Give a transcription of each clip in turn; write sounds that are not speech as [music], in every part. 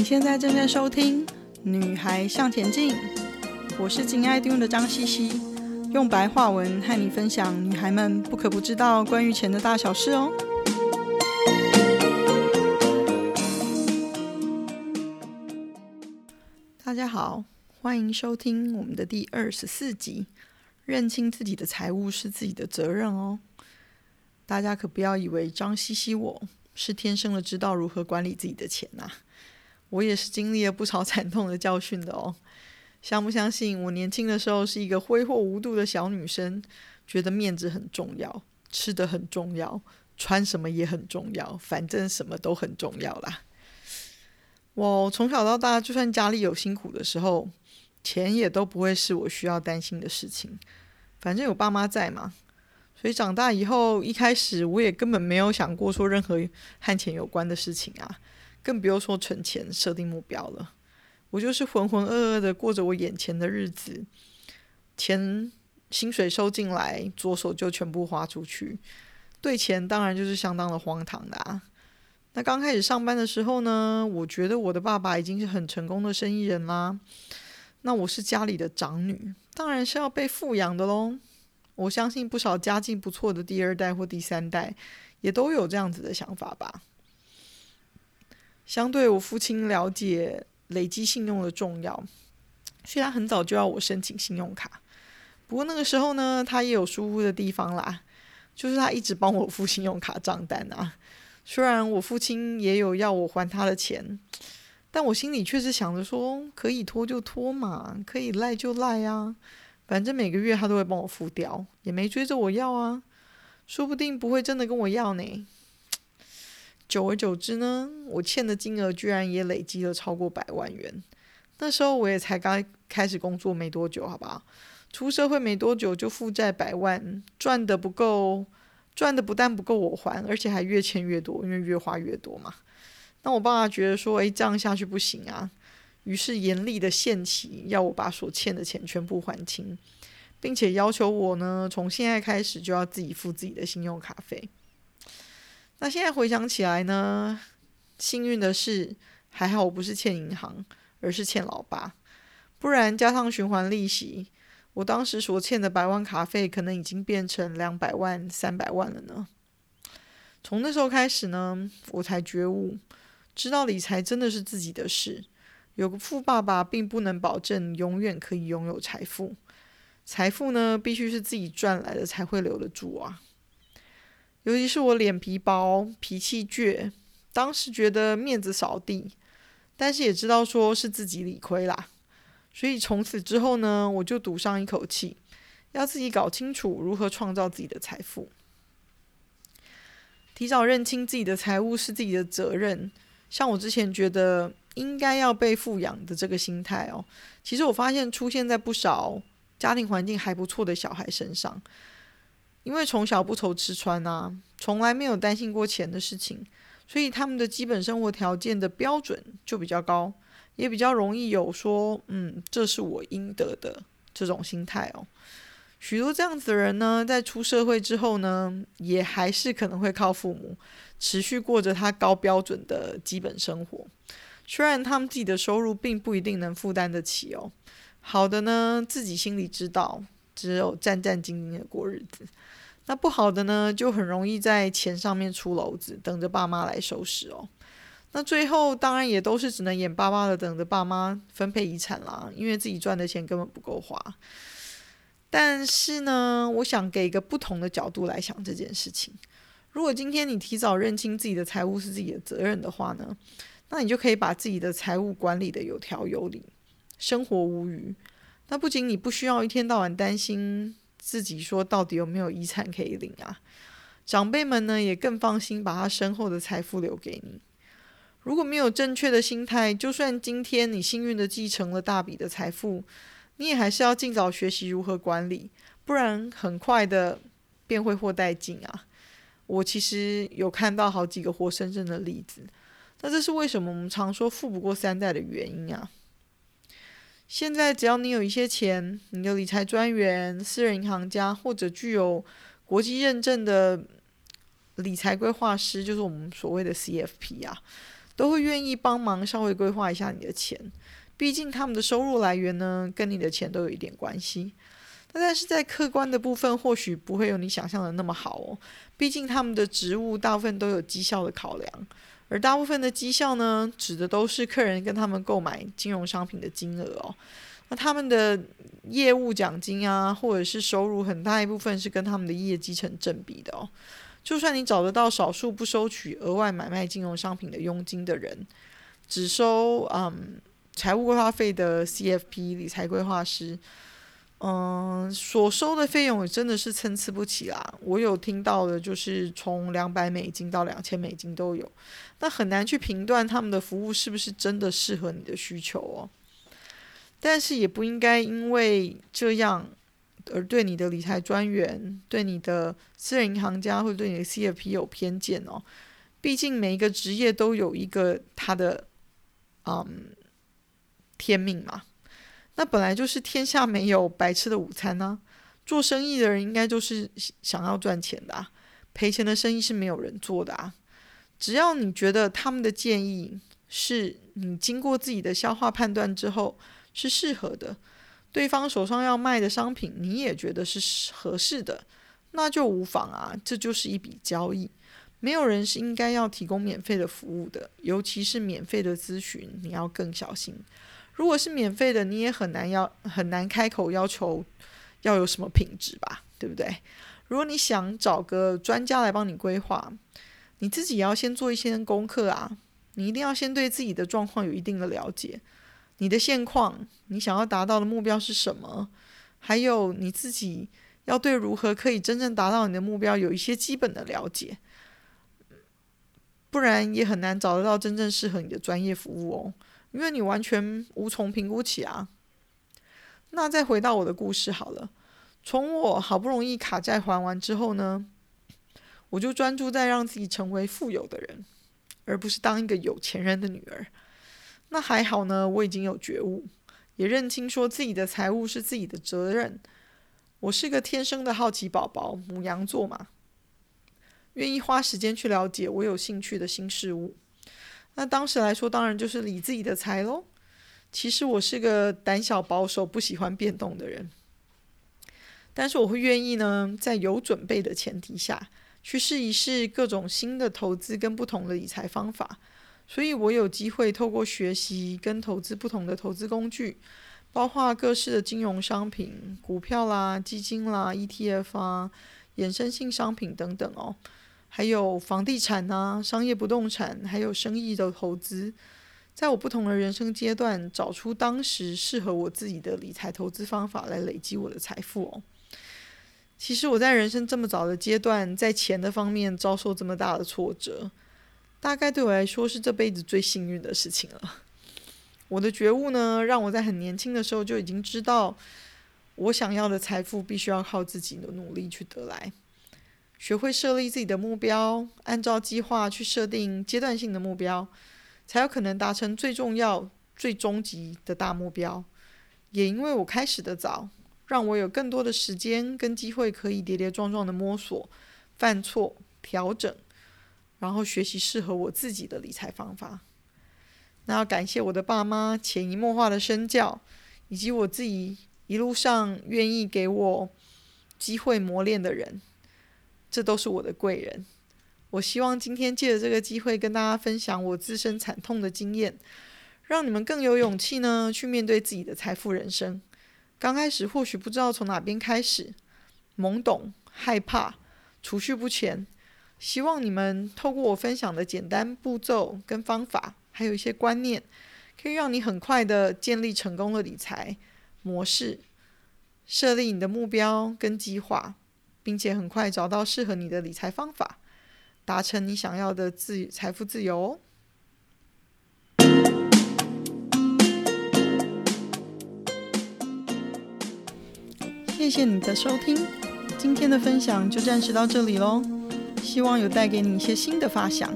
你现在正在收听《女孩向前进》，我是金爱听的张茜茜，用白话文和你分享女孩们不可不知道关于钱的大小事哦。大家好，欢迎收听我们的第二十四集。认清自己的财务是自己的责任哦。大家可不要以为张茜茜我是天生的知道如何管理自己的钱呐、我也是经历了不少 [laughs] 惨痛的教训的哦。相不相信？我年轻的时候是一个挥霍无度的小女生，觉得面子很重要，吃的很重要，穿什么也很重要，反正什么都很重要啦。我从小到大，就算家里有辛苦的时候，钱也都不会是我需要担心的事情，反正有爸妈在嘛。所以长大以后，一开始我也根本没有想过说任何和钱有关的事情啊，更不用说存钱、设定目标了。我就是浑浑噩噩的过着我眼前的日子，钱薪水收进来，左手就全部花出去，对钱当然就是相当的荒唐的啊。那刚开始上班的时候呢，我觉得我的爸爸已经是很成功的生意人啦，那我是家里的长女，当然是要被富养的喽。我相信不少家境不错的第二代或第三代，也都有这样子的想法吧。相对我父亲了解累积信用的重要，虽然很早就要我申请信用卡，不过那个时候呢，他也有疏忽的地方啦，就是他一直帮我付信用卡账单啊。虽然我父亲也有要我还他的钱，但我心里却是想着说，可以拖就拖嘛，可以赖就赖啊。反正每个月他都会帮我付掉，也没追着我要啊，说不定不会真的跟我要呢。久而久之呢，我欠的金额居然也累积了超过百万元。那时候我也才刚开始工作没多久，好吧？出社会没多久就负债百万，赚的不够，赚的不但不够我还，而且还越欠越多，因为越花越多嘛。那我爸爸觉得说，诶，这样下去不行啊。于是严厉的限期，要我把所欠的钱全部还清，并且要求我呢，从现在开始就要自己付自己的信用卡费。那现在回想起来呢，幸运的是，还好我不是欠银行，而是欠老爸，不然加上循环利息，我当时所欠的百万卡费可能已经变成两百万、三百万了呢。从那时候开始呢，我才觉悟，知道理财真的是自己的事。有个富爸爸，并不能保证永远可以拥有财富。财富呢，必须是自己赚来的才会留得住啊。尤其是我脸皮薄、脾气倔，当时觉得面子扫地，但是也知道说是自己理亏啦。所以从此之后呢，我就赌上一口气，要自己搞清楚如何创造自己的财富。提早认清自己的财务是自己的责任。像我之前觉得。应该要被富养的这个心态哦，其实我发现出现在不少家庭环境还不错的小孩身上，因为从小不愁吃穿啊，从来没有担心过钱的事情，所以他们的基本生活条件的标准就比较高，也比较容易有说，嗯，这是我应得的这种心态哦。许多这样子的人呢，在出社会之后呢，也还是可能会靠父母持续过着他高标准的基本生活。虽然他们自己的收入并不一定能负担得起哦，好的呢，自己心里知道，只有战战兢兢的过日子；那不好的呢，就很容易在钱上面出篓子，等着爸妈来收拾哦。那最后当然也都是只能眼巴巴的等着爸妈分配遗产啦，因为自己赚的钱根本不够花。但是呢，我想给一个不同的角度来想这件事情：如果今天你提早认清自己的财务是自己的责任的话呢，那你就可以把自己的财务管理得有条有理，生活无虞。那不仅你不需要一天到晚担心自己说到底有没有遗产可以领啊，长辈们呢也更放心把他身后的财富留给你。如果没有正确的心态，就算今天你幸运地继承了大笔的财富，你也还是要尽早学习如何管理，不然很快的便会祸殆尽啊。我其实有看到好几个活生生的例子。那这是为什么我们常说富不过三代的原因啊？现在只要你有一些钱，你的理财专员、私人银行家或者具有国际认证的理财规划师，就是我们所谓的 CFP 啊，都会愿意帮忙稍微规划一下你的钱。毕竟他们的收入来源呢，跟你的钱都有一点关系。但是在客观的部分，或许不会有你想象的那么好哦。毕竟他们的职务大部分都有绩效的考量，而大部分的绩效呢，指的都是客人跟他们购买金融商品的金额哦。那他们的业务奖金啊，或者是收入，很大一部分是跟他们的业绩成正比的哦。就算你找得到少数不收取额外买卖金融商品的佣金的人，只收嗯。财务规划费的 CFP 理财规划师，嗯，所收的费用真的是参差不齐啦。我有听到的，就是从两百美金到两千美金都有，那很难去评断他们的服务是不是真的适合你的需求哦。但是也不应该因为这样而对你的理财专员、对你的私人银行家或者对你的 CFP 有偏见哦。毕竟每一个职业都有一个他的，嗯。天命嘛，那本来就是天下没有白吃的午餐呢、做生意的人应该就是想要赚钱的、啊，赔钱的生意是没有人做的啊。只要你觉得他们的建议是你经过自己的消化判断之后是适合的，对方手上要卖的商品你也觉得是合适的，那就无妨啊。这就是一笔交易，没有人是应该要提供免费的服务的，尤其是免费的咨询，你要更小心。如果是免费的，你也很难要很难开口要求要有什么品质吧，对不对？如果你想找个专家来帮你规划，你自己也要先做一些功课啊。你一定要先对自己的状况有一定的了解，你的现况，你想要达到的目标是什么？还有你自己要对如何可以真正达到你的目标有一些基本的了解，不然也很难找得到真正适合你的专业服务哦。因为你完全无从评估起啊。那再回到我的故事好了，从我好不容易卡债还完之后呢，我就专注在让自己成为富有的人，而不是当一个有钱人的女儿。那还好呢，我已经有觉悟，也认清说自己的财务是自己的责任。我是个天生的好奇宝宝，母羊座嘛，愿意花时间去了解我有兴趣的新事物。那当时来说，当然就是理自己的财喽。其实我是个胆小保守、不喜欢变动的人，但是我会愿意呢，在有准备的前提下去试一试各种新的投资跟不同的理财方法。所以我有机会透过学习跟投资不同的投资工具，包括各式的金融商品、股票啦、基金啦、ETF 啊、衍生性商品等等哦。还有房地产啊，商业不动产，还有生意的投资，在我不同的人生阶段，找出当时适合我自己的理财投资方法来累积我的财富哦。其实我在人生这么早的阶段，在钱的方面遭受这么大的挫折，大概对我来说是这辈子最幸运的事情了。我的觉悟呢，让我在很年轻的时候就已经知道，我想要的财富必须要靠自己的努力去得来。学会设立自己的目标，按照计划去设定阶段性的目标，才有可能达成最重要、最终极的大目标。也因为我开始的早，让我有更多的时间跟机会，可以跌跌撞撞的摸索、犯错、调整，然后学习适合我自己的理财方法。那要感谢我的爸妈潜移默化的身教，以及我自己一路上愿意给我机会磨练的人。这都是我的贵人。我希望今天借着这个机会跟大家分享我自身惨痛的经验，让你们更有勇气呢，去面对自己的财富人生。刚开始或许不知道从哪边开始，懵懂、害怕、储蓄不前。希望你们透过我分享的简单步骤跟方法，还有一些观念，可以让你很快的建立成功的理财模式，设立你的目标跟计划。并且很快找到适合你的理财方法，达成你想要的自财富自由哦。谢谢你的收听，今天的分享就暂时到这里喽。希望有带给你一些新的发想。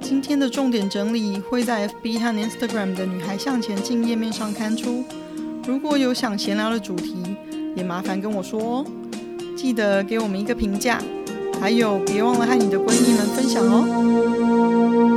今天的重点整理会在 FB 和 Instagram 的女孩向前进页面上刊出。如果有想闲聊的主题，也麻烦跟我说哦。记得给我们一个评价，还有别忘了和你的闺蜜们分享哦。